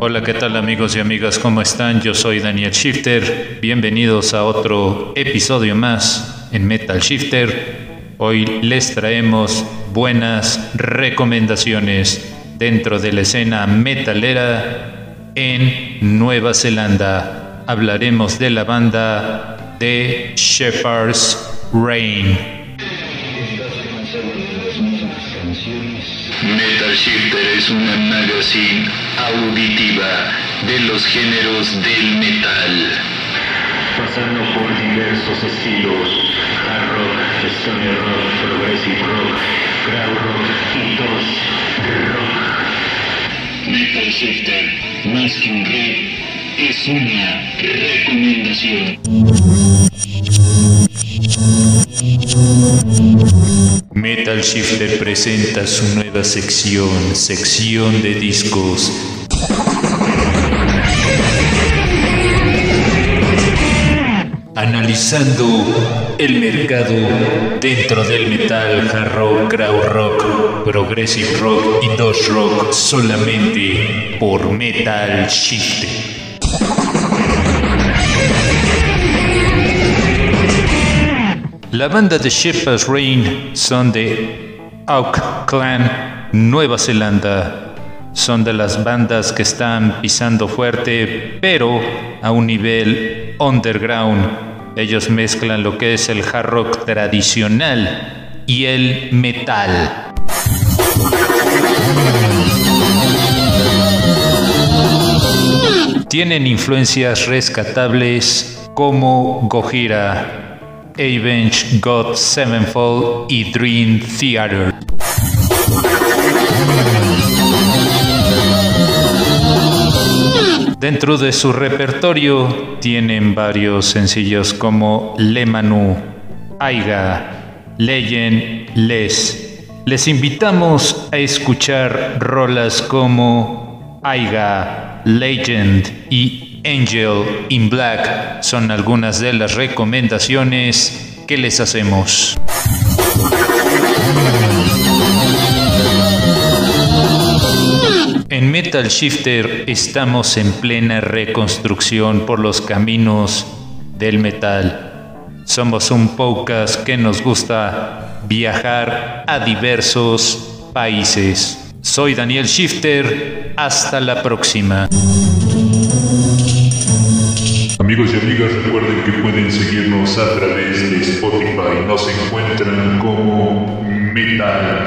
Hola, ¿qué tal amigos y amigas? ¿Cómo están? Yo soy Daniel Shifter. Bienvenidos a otro episodio más en Metal Shifter. Hoy les traemos buenas recomendaciones dentro de la escena metalera en Nueva Zelanda. Hablaremos de la banda de Shepherd's Rain. Metal Shifter es una magazine auditiva de los géneros del metal. Pasando por diversos estilos, hard rock, stoner rock, progressive rock, crowd rock y dos rock. Metal Shifter, más que un rap, es una recomendación. Metal Shifter presenta su nueva sección, sección de discos. Analizando el mercado dentro del metal, hard rock, crowd rock, progressive rock y dos rock solamente por Metal Shifter. La banda de Shepherd's Rain son de Auckland, Nueva Zelanda. Son de las bandas que están pisando fuerte, pero a un nivel underground. Ellos mezclan lo que es el hard rock tradicional y el metal. Tienen influencias rescatables como Gojira, Avenge God Sevenfold y Dream Theater. Dentro de su repertorio tienen varios sencillos como Le Manu, Aiga, Legend, Les. Les invitamos a escuchar rolas como Aiga, Legend y Angel in Black son algunas de las recomendaciones que les hacemos. En Metal Shifter estamos en plena reconstrucción por los caminos del metal. Somos un podcast que nos gusta viajar a diversos países. Soy Daniel Shifter, hasta la próxima. Amigos y amigas, recuerden que pueden seguirnos a través de Spotify. Nos encuentran como Metal.